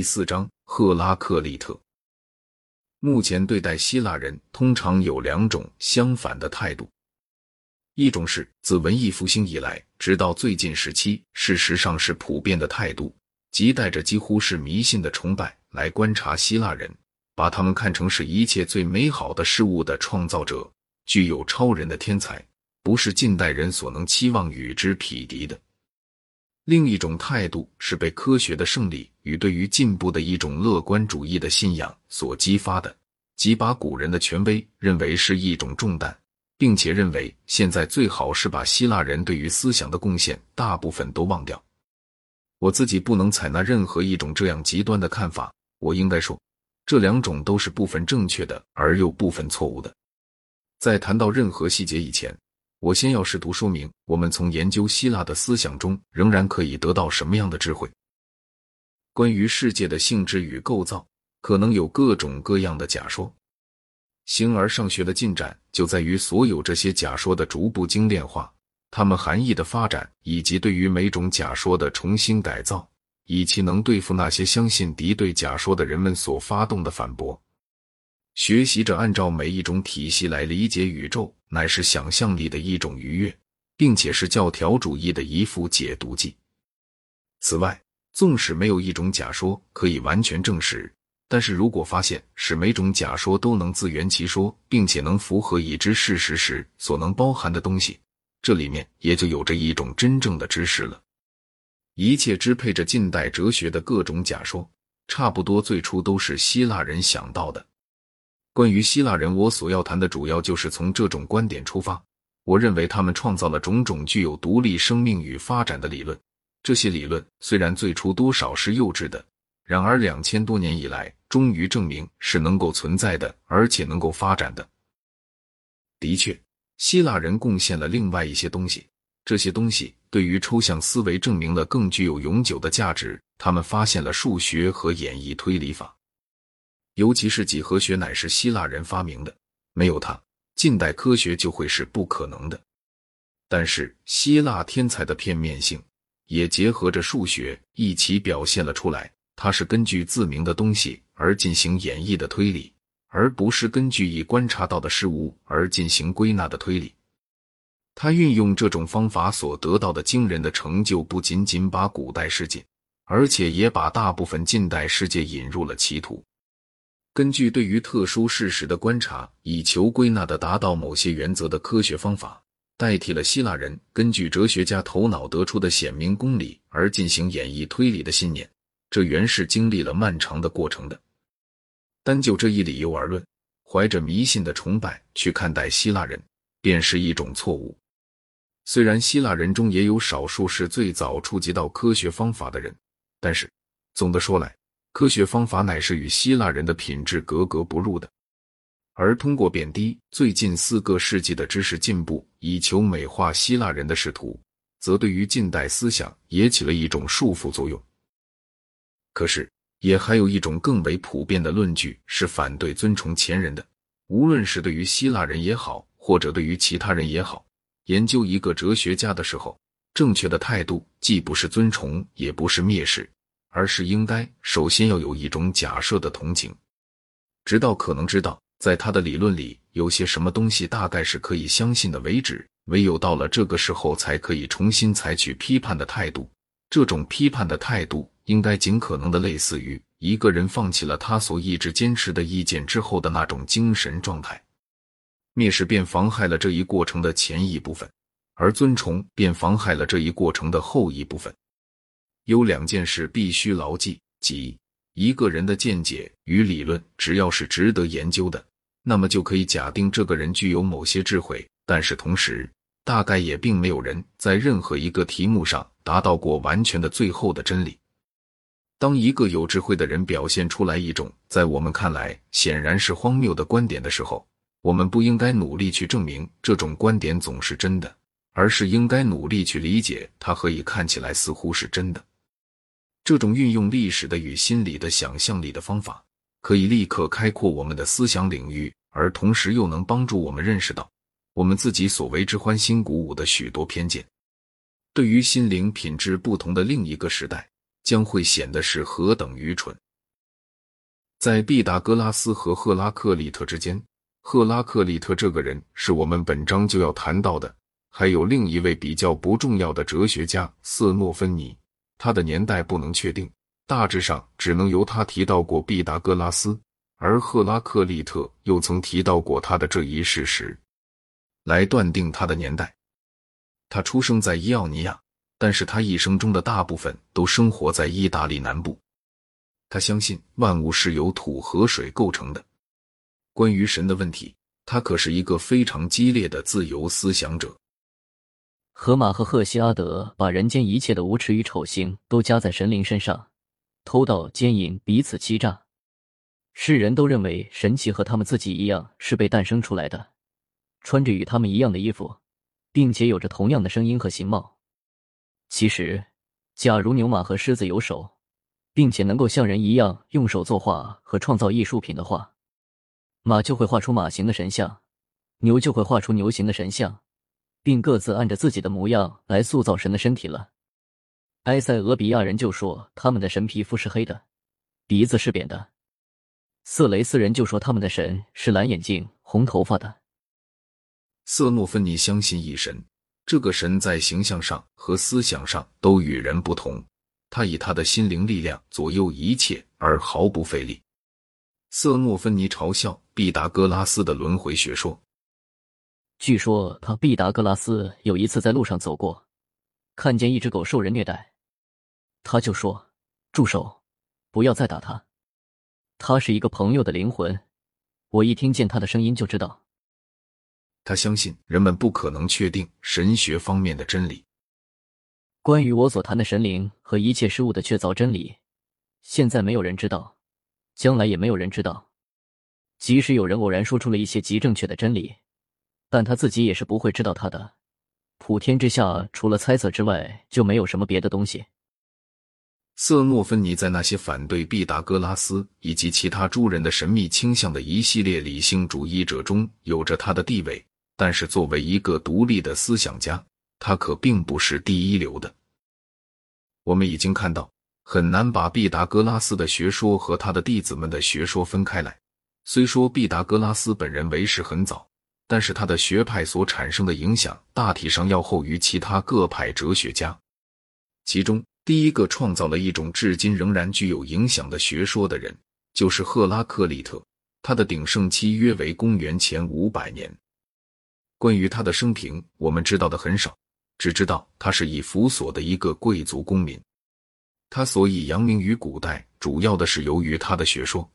第四章，赫拉克利特。目前对待希腊人，通常有两种相反的态度。一种是自文艺复兴以来，直到最近时期，事实上是普遍的态度，即带着几乎是迷信的崇拜来观察希腊人，把他们看成是一切最美好的事物的创造者，具有超人的天才，不是近代人所能期望与之匹敌的。另一种态度是被科学的胜利与对于进步的一种乐观主义的信仰所激发的，即把古人的权威认为是一种重担，并且认为现在最好是把希腊人对于思想的贡献大部分都忘掉。我自己不能采纳任何一种这样极端的看法。我应该说，这两种都是部分正确的，而又部分错误的。在谈到任何细节以前。我先要试图说明，我们从研究希腊的思想中仍然可以得到什么样的智慧。关于世界的性质与构造，可能有各种各样的假说。形而上学的进展就在于所有这些假说的逐步精炼化，它们含义的发展，以及对于每种假说的重新改造，以其能对付那些相信敌对假说的人们所发动的反驳。学习着按照每一种体系来理解宇宙，乃是想象力的一种愉悦，并且是教条主义的一副解毒剂。此外，纵使没有一种假说可以完全证实，但是如果发现使每种假说都能自圆其说，并且能符合已知事实时所能包含的东西，这里面也就有着一种真正的知识了。一切支配着近代哲学的各种假说，差不多最初都是希腊人想到的。关于希腊人，我所要谈的主要就是从这种观点出发。我认为他们创造了种种具有独立生命与发展的理论。这些理论虽然最初多少是幼稚的，然而两千多年以来，终于证明是能够存在的，而且能够发展的。的确，希腊人贡献了另外一些东西，这些东西对于抽象思维证明了更具有永久的价值。他们发现了数学和演绎推理法。尤其是几何学乃是希腊人发明的，没有它，近代科学就会是不可能的。但是希腊天才的片面性也结合着数学一起表现了出来。它是根据自明的东西而进行演绎的推理，而不是根据已观察到的事物而进行归纳的推理。他运用这种方法所得到的惊人的成就，不仅仅把古代世界，而且也把大部分近代世界引入了歧途。根据对于特殊事实的观察，以求归纳的达到某些原则的科学方法，代替了希腊人根据哲学家头脑得出的显明公理而进行演绎推理的信念。这原是经历了漫长的过程的。单就这一理由而论，怀着迷信的崇拜去看待希腊人，便是一种错误。虽然希腊人中也有少数是最早触及到科学方法的人，但是总的说来。科学方法乃是与希腊人的品质格格不入的，而通过贬低最近四个世纪的知识进步，以求美化希腊人的仕途，则对于近代思想也起了一种束缚作用。可是，也还有一种更为普遍的论据是反对尊崇前人的，无论是对于希腊人也好，或者对于其他人也好，研究一个哲学家的时候，正确的态度既不是尊崇，也不是蔑视。而是应该首先要有一种假设的同情，直到可能知道在他的理论里有些什么东西大概是可以相信的为止。唯有到了这个时候，才可以重新采取批判的态度。这种批判的态度应该尽可能的类似于一个人放弃了他所一直坚持的意见之后的那种精神状态。蔑视便妨害了这一过程的前一部分，而尊崇便妨害了这一过程的后一部分。有两件事必须牢记：即一个人的见解与理论，只要是值得研究的，那么就可以假定这个人具有某些智慧。但是同时，大概也并没有人在任何一个题目上达到过完全的最后的真理。当一个有智慧的人表现出来一种在我们看来显然是荒谬的观点的时候，我们不应该努力去证明这种观点总是真的，而是应该努力去理解它何以看起来似乎是真的。这种运用历史的与心理的想象力的方法，可以立刻开阔我们的思想领域，而同时又能帮助我们认识到我们自己所为之欢欣鼓舞的许多偏见。对于心灵品质不同的另一个时代，将会显得是何等愚蠢。在毕达哥拉斯和赫拉克利特之间，赫拉克利特这个人是我们本章就要谈到的。还有另一位比较不重要的哲学家瑟诺芬尼，他的年代不能确定，大致上只能由他提到过毕达哥拉斯，而赫拉克利特又曾提到过他的这一事实，来断定他的年代。他出生在伊奥尼亚，但是他一生中的大部分都生活在意大利南部。他相信万物是由土和水构成的。关于神的问题，他可是一个非常激烈的自由思想者。河马和赫西阿德把人间一切的无耻与丑行都加在神灵身上，偷盗、奸淫、彼此欺诈。世人都认为神奇和他们自己一样是被诞生出来的，穿着与他们一样的衣服，并且有着同样的声音和形貌。其实，假如牛马和狮子有手，并且能够像人一样用手作画和创造艺术品的话，马就会画出马形的神像，牛就会画出牛形的神像。并各自按着自己的模样来塑造神的身体了。埃塞俄比亚人就说他们的神皮肤是黑的，鼻子是扁的；色雷斯人就说他们的神是蓝眼睛、红头发的。瑟诺芬尼相信一神，这个神在形象上和思想上都与人不同，他以他的心灵力量左右一切而毫不费力。瑟诺芬尼嘲笑毕达哥拉斯的轮回学说。据说他毕达哥拉斯有一次在路上走过，看见一只狗受人虐待，他就说：“住手，不要再打他。”他是一个朋友的灵魂，我一听见他的声音就知道。他相信人们不可能确定神学方面的真理。关于我所谈的神灵和一切事物的确凿真理，现在没有人知道，将来也没有人知道。即使有人偶然说出了一些极正确的真理。但他自己也是不会知道他的。普天之下，除了猜测之外，就没有什么别的东西。瑟诺芬尼在那些反对毕达哥拉斯以及其他诸人的神秘倾向的一系列理性主义者中有着他的地位，但是作为一个独立的思想家，他可并不是第一流的。我们已经看到，很难把毕达哥拉斯的学说和他的弟子们的学说分开来。虽说毕达哥拉斯本人为时很早。但是他的学派所产生的影响大体上要厚于其他各派哲学家。其中第一个创造了一种至今仍然具有影响的学说的人，就是赫拉克利特。他的鼎盛期约为公元前五百年。关于他的生平，我们知道的很少，只知道他是以弗所的一个贵族公民。他所以扬名于古代，主要的是由于他的学说，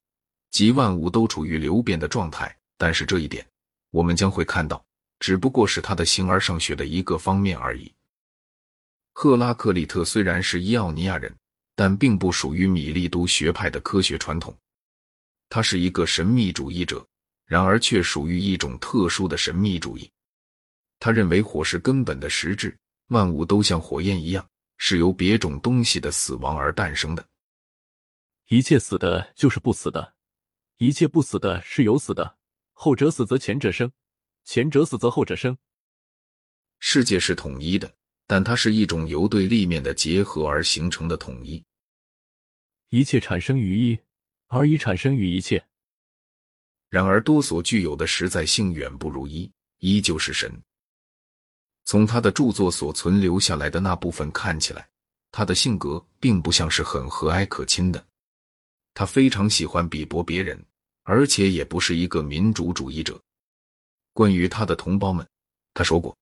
即万物都处于流变的状态。但是这一点。我们将会看到，只不过是他的形而上学的一个方面而已。赫拉克利特虽然是伊奥尼亚人，但并不属于米利都学派的科学传统。他是一个神秘主义者，然而却属于一种特殊的神秘主义。他认为火是根本的实质，万物都像火焰一样，是由别种东西的死亡而诞生的。一切死的就是不死的，一切不死的是有死的。后者死则前者生，前者死则后者生。世界是统一的，但它是一种由对立面的结合而形成的统一。一切产生于一，而一产生于一切。然而多所具有的实在性远不如一，一就是神。从他的著作所存留下来的那部分看起来，他的性格并不像是很和蔼可亲的。他非常喜欢鄙薄别人。而且也不是一个民主主义者。关于他的同胞们，他说过：“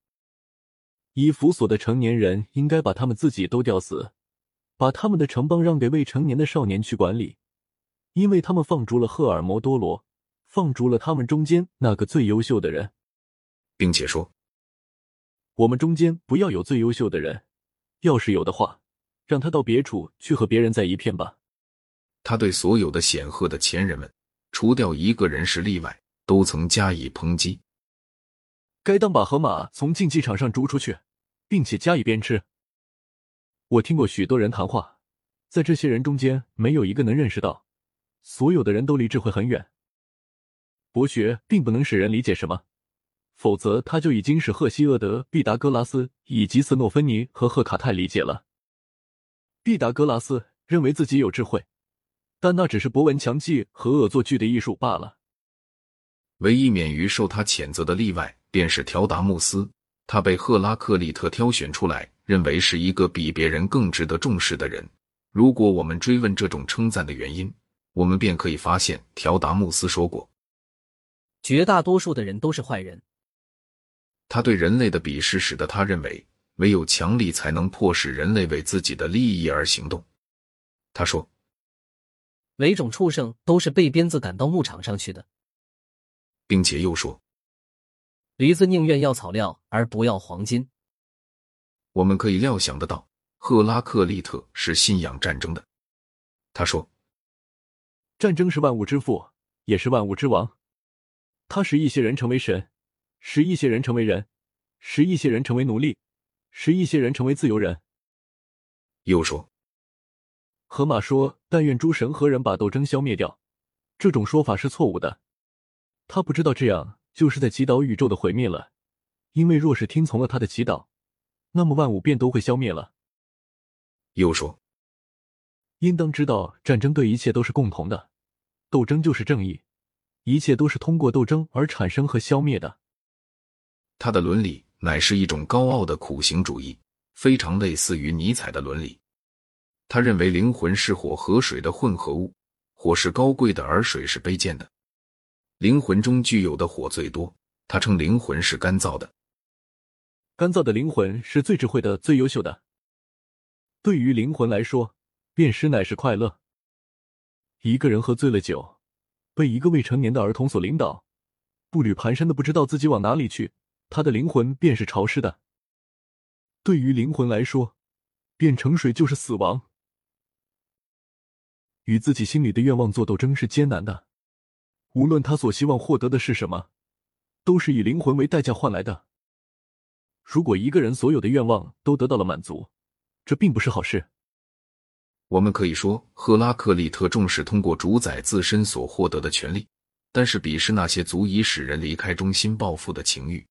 以辅所的成年人应该把他们自己都吊死，把他们的城邦让给未成年的少年去管理，因为他们放逐了赫尔摩多罗，放逐了他们中间那个最优秀的人，并且说：我们中间不要有最优秀的人，要是有的话，让他到别处去和别人在一片吧。”他对所有的显赫的前人们。除掉一个人是例外，都曾加以抨击。该当把河马从竞技场上逐出去，并且加以鞭笞。我听过许多人谈话，在这些人中间，没有一个能认识到，所有的人都离智慧很远。博学并不能使人理解什么，否则他就已经使赫西厄德、毕达哥拉斯以及斯诺芬尼和赫卡泰理解了。毕达哥拉斯认为自己有智慧。但那只是博闻强记和恶作剧的艺术罢了。唯一免于受他谴责的例外，便是条达穆斯。他被赫拉克利特挑选出来，认为是一个比别人更值得重视的人。如果我们追问这种称赞的原因，我们便可以发现，条达穆斯说过：“绝大多数的人都是坏人。”他对人类的鄙视使得他认为，唯有强力才能迫使人类为自己的利益而行动。他说：“每种畜生都是被鞭子赶到牧场上去的。”并且又说。驴子宁愿要草料而不要黄金。我们可以料想得到，赫拉克利特是信仰战争的。他说：“战争是万物之父，也是万物之王。他使一些人成为神，使一些人成为人，使一些人成为奴隶，使一些人成为自由人。”又说：“河马说，但愿诸神和人把斗争消灭掉。这种说法是错误的。他不知道这样。”就是在祈祷宇宙的毁灭了，因为若是听从了他的祈祷，那么万物便都会消灭了。又说，应当知道，战争对一切都是共同的，斗争就是正义，一切都是通过斗争而产生和消灭的。他的伦理乃是一种高傲的苦行主义，非常类似于尼采的伦理。他认为灵魂是火和水的混合物，火是高贵的，而水是卑贱的。灵魂中具有的火最多，他称灵魂是干燥的。干燥的灵魂是最智慧的、最优秀的。对于灵魂来说，辨识乃是快乐。一个人喝醉了酒，被一个未成年的儿童所领导，步履蹒跚的不知道自己往哪里去，他的灵魂便是潮湿的。对于灵魂来说，变成水就是死亡。与自己心里的愿望做斗争是艰难的。无论他所希望获得的是什么，都是以灵魂为代价换来的。如果一个人所有的愿望都得到了满足，这并不是好事。我们可以说，赫拉克利特重视通过主宰自身所获得的权利，但是鄙视那些足以使人离开中心暴富的情欲。